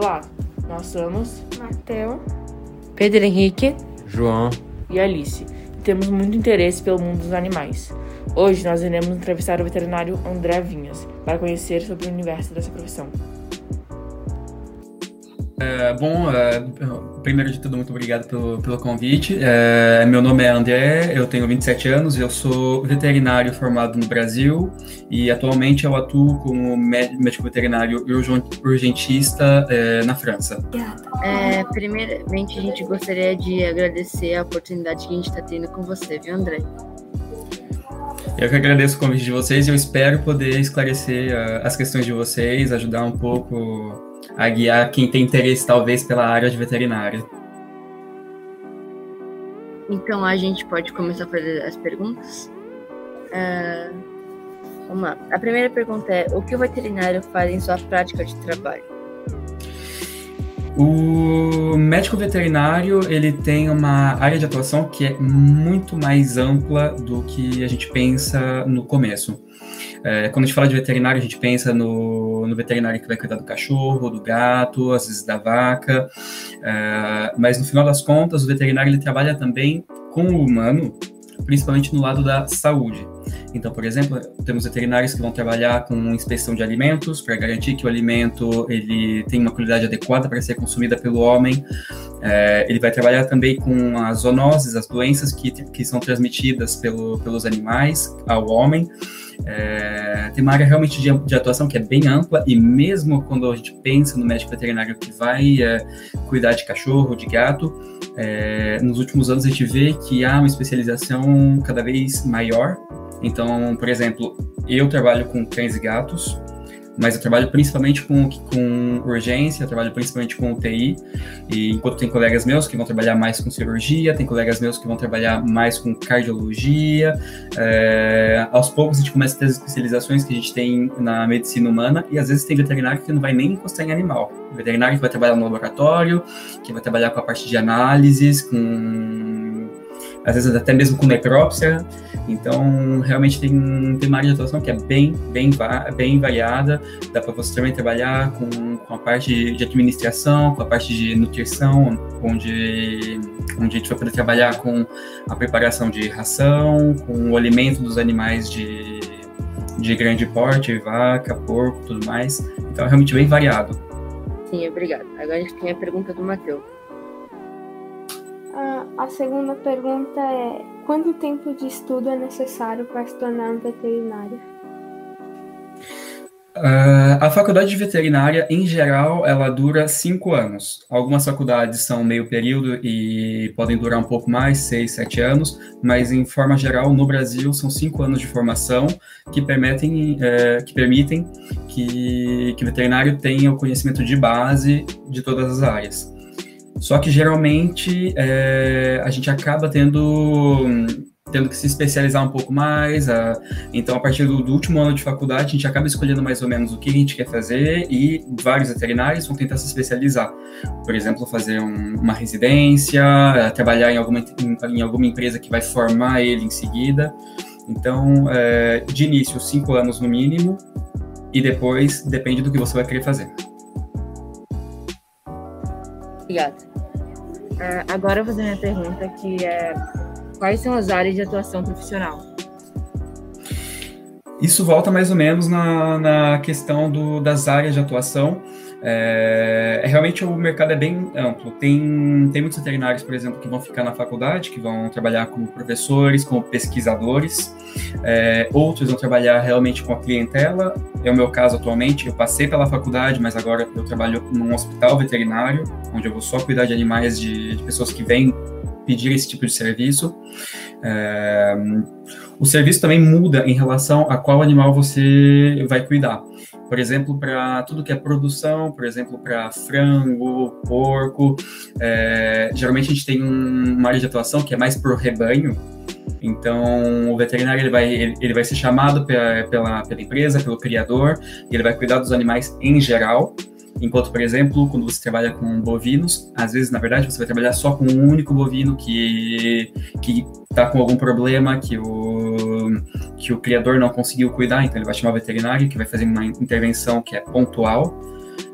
Olá, nós somos Mateu, Pedro Henrique, João e Alice e temos muito interesse pelo mundo dos animais. Hoje nós iremos entrevistar o veterinário André Vinhas para conhecer sobre o universo dessa profissão. É, bom, é, primeiro de tudo, muito obrigado pelo, pelo convite. É, meu nome é André, eu tenho 27 anos, eu sou veterinário formado no Brasil e atualmente eu atuo como médico veterinário urgentista na França. É, primeiramente, a gente gostaria de agradecer a oportunidade que a gente está tendo com você, viu, André? Eu que agradeço o convite de vocês e eu espero poder esclarecer as questões de vocês, ajudar um pouco a guiar quem tem interesse, talvez, pela área de veterinária. Então a gente pode começar a fazer as perguntas? Uh, vamos lá. A primeira pergunta é: o que o veterinário faz em sua prática de trabalho? O médico veterinário ele tem uma área de atuação que é muito mais ampla do que a gente pensa no começo. É, quando a gente fala de veterinário, a gente pensa no, no, veterinário que vai cuidar do cachorro, do gato, às vezes da vaca, é, mas no final das contas, o veterinário ele trabalha também com o humano, principalmente no lado da saúde. Então, por exemplo, temos veterinários que vão trabalhar com inspeção de alimentos para garantir que o alimento ele tem uma qualidade adequada para ser consumida pelo homem. É, ele vai trabalhar também com as zoonoses, as doenças que, que são transmitidas pelo, pelos animais ao homem. É, tem uma área realmente de, de, atuação que é bem ampla e mesmo quando a gente pensa no médico veterinário que vai é, cuidar de cachorro, de gato, é, nos últimos anos a gente vê que há uma especialização cada vez maior. Então, por exemplo, eu trabalho com cães e gatos, mas eu trabalho principalmente com, com urgência, eu trabalho principalmente com UTI, e enquanto tem colegas meus que vão trabalhar mais com cirurgia, tem colegas meus que vão trabalhar mais com cardiologia, é, aos poucos a gente começa a ter as especializações que a gente tem na medicina humana, e às vezes tem veterinário que não vai nem encostar em animal, veterinário que vai trabalhar no laboratório, que vai trabalhar com a parte de análises, com às vezes até mesmo com necrópsia, então, realmente tem, tem uma área de atuação que é bem, bem, bem variada. Dá para você também trabalhar com, com a parte de administração, com a parte de nutrição, onde, onde a gente vai poder trabalhar com a preparação de ração, com o alimento dos animais de, de grande porte, vaca, porco, tudo mais. Então, é realmente bem variado. Sim, obrigado. Agora a gente tem a pergunta do Matheus. A segunda pergunta é: quanto tempo de estudo é necessário para se tornar um veterinário? Uh, a faculdade de veterinária, em geral, ela dura cinco anos. Algumas faculdades são meio período e podem durar um pouco mais, seis, sete anos, mas em forma geral, no Brasil, são cinco anos de formação que permitem, uh, que, permitem que, que o veterinário tenha o conhecimento de base de todas as áreas. Só que geralmente é, a gente acaba tendo tendo que se especializar um pouco mais. A, então, a partir do, do, último ano de faculdade, a gente acaba escolhendo mais ou menos o que a gente quer fazer e vários veterinários vão tentar se especializar. Por exemplo, fazer um, uma residência, trabalhar em alguma, em, em, alguma empresa que vai formar ele em seguida. Então, é, de início, cinco anos no mínimo, e depois depende do que você vai querer fazer. Obrigada. Uh, agora eu vou fazer minha pergunta, que é quais são as áreas de atuação profissional? Isso volta mais ou menos na, na questão do, das áreas de atuação. É, é, realmente o mercado é bem amplo. Tem, tem muitos veterinários, por exemplo, que vão ficar na faculdade, que vão trabalhar como professores, como pesquisadores. É, outros vão trabalhar realmente com a clientela. É o meu caso atualmente. Eu passei pela faculdade, mas agora eu trabalho num hospital veterinário, onde eu vou só cuidar de animais de, de pessoas que vêm pedir esse tipo de serviço. É, o serviço também muda em relação a qual animal você vai cuidar. Por exemplo, para tudo que é produção, por exemplo, para frango, porco, é, geralmente a gente tem um, uma área de atuação que é mais para o rebanho. Então, o veterinário ele vai, ele, ele vai ser chamado pela, pela, pela empresa, pelo criador, e ele vai cuidar dos animais em geral. Enquanto, por exemplo, quando você trabalha com bovinos, às vezes, na verdade, você vai trabalhar só com um único bovino que que está com algum problema, que o, que o criador não conseguiu cuidar, então ele vai chamar o veterinário, que vai fazer uma intervenção que é pontual.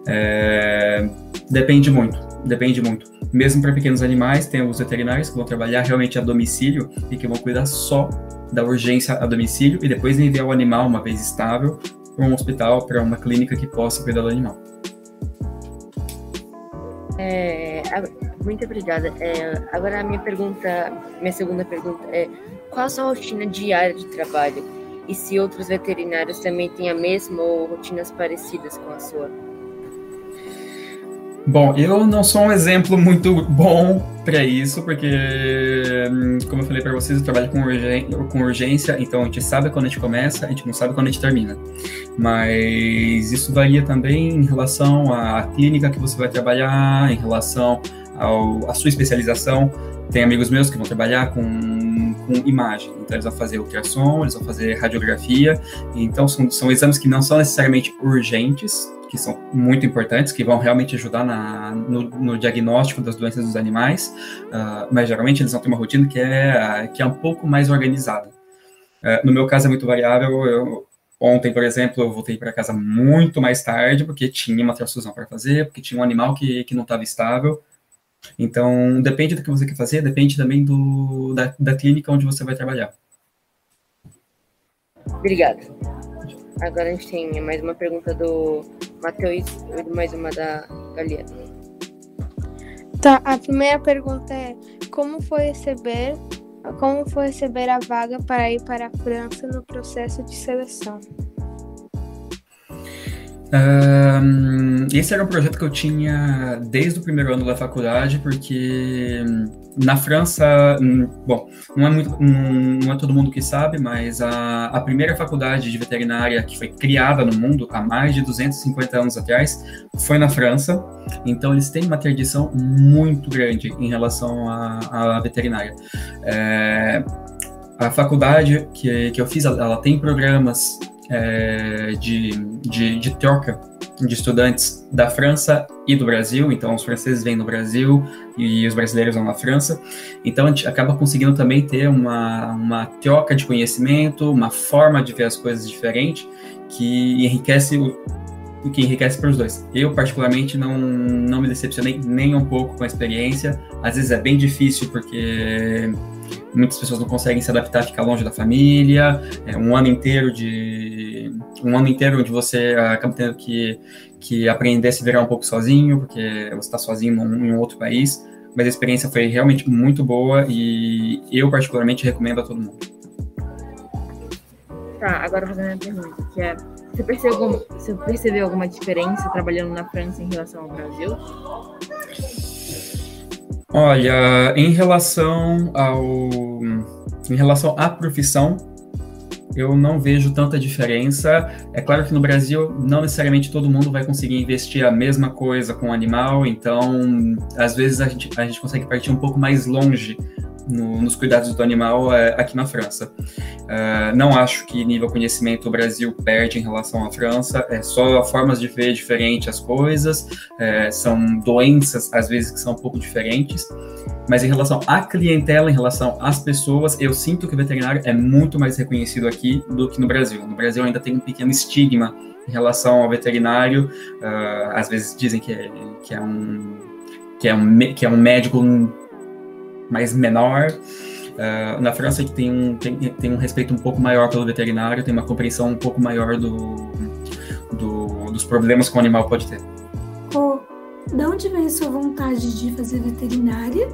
É, Depende muito, depende muito. Mesmo para pequenos animais, tem os veterinários que vão trabalhar realmente a domicílio e que vão cuidar só da urgência a domicílio e depois enviar o animal, uma vez estável, para um hospital, para uma clínica que possa cuidar do animal. É, muito obrigada. É, agora a minha pergunta, minha segunda pergunta é qual a sua rotina diária de trabalho? E se outros veterinários também têm a mesma ou rotinas parecidas com a sua? Bom, eu não sou um exemplo muito bom para isso, porque, hum, como eu falei para vocês, eu trabalho com, urgência, com urgência, então a gente sabe quando a gente começa, a gente não sabe quando a gente termina. Mas isso varia também em relação à clínica que você vai trabalhar, em relação ao, à sua especialização. Tem amigos meus que vão trabalhar com, com imagem, então eles vão fazer ultrassom, eles vão fazer radiografia, então são, são exames que não são necessariamente urgentes, que são muito importantes, que vão realmente ajudar na, no, no diagnóstico das doenças dos animais, uh, mas geralmente eles vão ter uma rotina que é, que é um pouco mais organizada. Uh, no meu caso é muito variável, eu, Ontem, por exemplo, eu voltei para casa muito mais tarde, porque tinha uma transfusão para fazer, porque tinha um animal que, que não estava estável. Então, depende do que você quer fazer, depende também do, da, da clínica onde você vai trabalhar. Obrigada. Agora a gente tem mais uma pergunta do Matheus e mais uma da Galia. Tá, a primeira pergunta é como foi receber como foi receber a vaga para ir para a França no processo de seleção? Um, esse era um projeto que eu tinha desde o primeiro ano da faculdade, porque na França, hum, bom, não é, muito, não é todo mundo que sabe, mas a, a primeira faculdade de veterinária que foi criada no mundo há mais de 250 anos atrás foi na França. Então eles têm uma tradição muito grande em relação à, veterinária. É, a faculdade que, que eu fiz, ela tem programas é, de, de, de, troca de estudantes da França e do Brasil, então os franceses vêm no Brasil e os brasileiros vão na França, então a gente acaba conseguindo também ter uma, uma troca de conhecimento, uma forma de ver as coisas diferente, que enriquece o, que enriquece para os dois. Eu, particularmente, não, não me decepcionei nem um pouco com a experiência. Às vezes é bem difícil, porque muitas pessoas não conseguem se adaptar a ficar longe da família, é um ano inteiro de um ano inteiro onde você acaba tendo que, que aprender a se virar um pouco sozinho, porque você está sozinho num, em outro país, mas a experiência foi realmente muito boa e eu particularmente recomendo a todo mundo. Tá, agora fazendo a pergunta, que é, você percebeu, você percebeu alguma diferença trabalhando na França em relação ao Brasil? Olha, em relação ao em relação à profissão, eu não vejo tanta diferença. É claro que no Brasil não necessariamente todo mundo vai conseguir investir a mesma coisa com o animal, então às vezes a gente, a gente consegue partir um pouco mais longe no, nos cuidados do animal é, aqui na França. Uh, não acho que nível conhecimento o Brasil perde em relação à França, é só formas de ver diferente as coisas, é, são doenças às vezes que são um pouco diferentes, mas em relação à clientela, em relação às pessoas, eu sinto que o veterinário é muito mais reconhecido aqui do que no Brasil. No Brasil ainda tem um pequeno estigma em relação ao veterinário, uh, às vezes dizem que é, que é um que é um, que é um médico mais menor. Uh, na França que tem um, tem, tem um respeito um pouco maior pelo veterinário, tem uma compreensão um pouco maior do, do dos problemas que o animal pode ter. Oh, de onde veio sua vontade de fazer veterinária?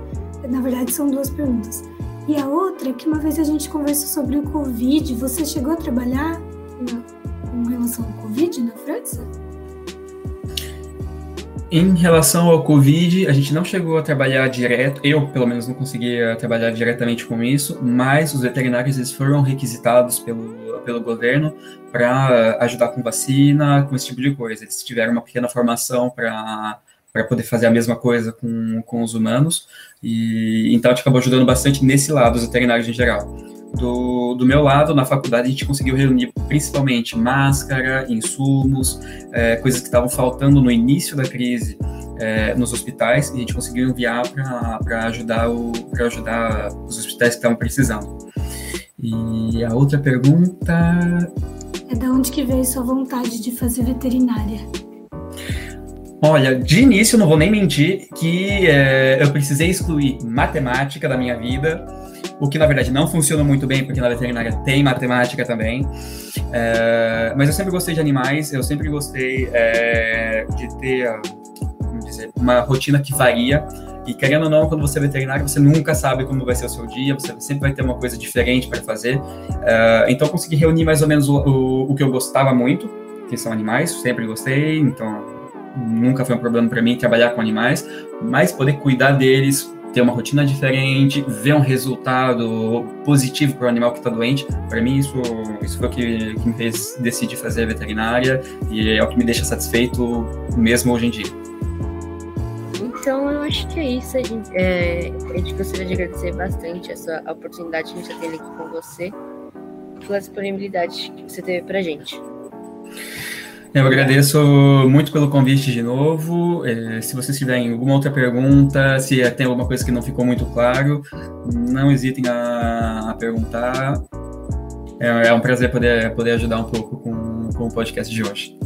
Na verdade, são duas perguntas. E a outra é que uma vez a gente conversou sobre o Covid, você chegou a trabalhar na, com relação ao Covid na França? Em relação ao Covid, a gente não chegou a trabalhar direto, eu pelo menos não conseguia trabalhar diretamente com isso, mas os veterinários eles foram requisitados pelo, pelo governo para ajudar com vacina, com esse tipo de coisa. Eles tiveram uma pequena formação para para poder fazer a mesma coisa com, com os humanos, e então a gente acabou ajudando bastante nesse lado, os veterinários em geral. Do, do meu lado, na faculdade, a gente conseguiu reunir principalmente máscara, insumos, é, coisas que estavam faltando no início da crise é, nos hospitais, e a gente conseguiu enviar para ajudar, o, ajudar os hospitais que estavam precisando. E a outra pergunta. É da onde que veio sua vontade de fazer veterinária? Olha, de início, não vou nem mentir, que é, eu precisei excluir matemática da minha vida, o que na verdade não funciona muito bem, porque na veterinária tem matemática também. É, mas eu sempre gostei de animais, eu sempre gostei é, de ter, como dizer, uma rotina que varia. E querendo ou não, quando você é veterinário, você nunca sabe como vai ser o seu dia, você sempre vai ter uma coisa diferente para fazer. É, então, eu consegui reunir mais ou menos o, o, o que eu gostava muito, que são animais, sempre gostei, então nunca foi um problema para mim trabalhar com animais, mas poder cuidar deles, ter uma rotina diferente, ver um resultado positivo para o animal que está doente, para mim isso, isso foi o que, que me fez decidir fazer veterinária e é o que me deixa satisfeito mesmo hoje em dia. Então, eu acho que é isso. A gente, é, a gente gostaria de agradecer bastante essa oportunidade que a gente está tendo aqui com você, pela disponibilidade que você teve para a gente. Eu agradeço muito pelo convite de novo. É, se vocês tiverem alguma outra pergunta, se tem alguma coisa que não ficou muito claro, não hesitem a, a perguntar. É, é, um prazer poder, poder ajudar um pouco com, com o podcast de hoje.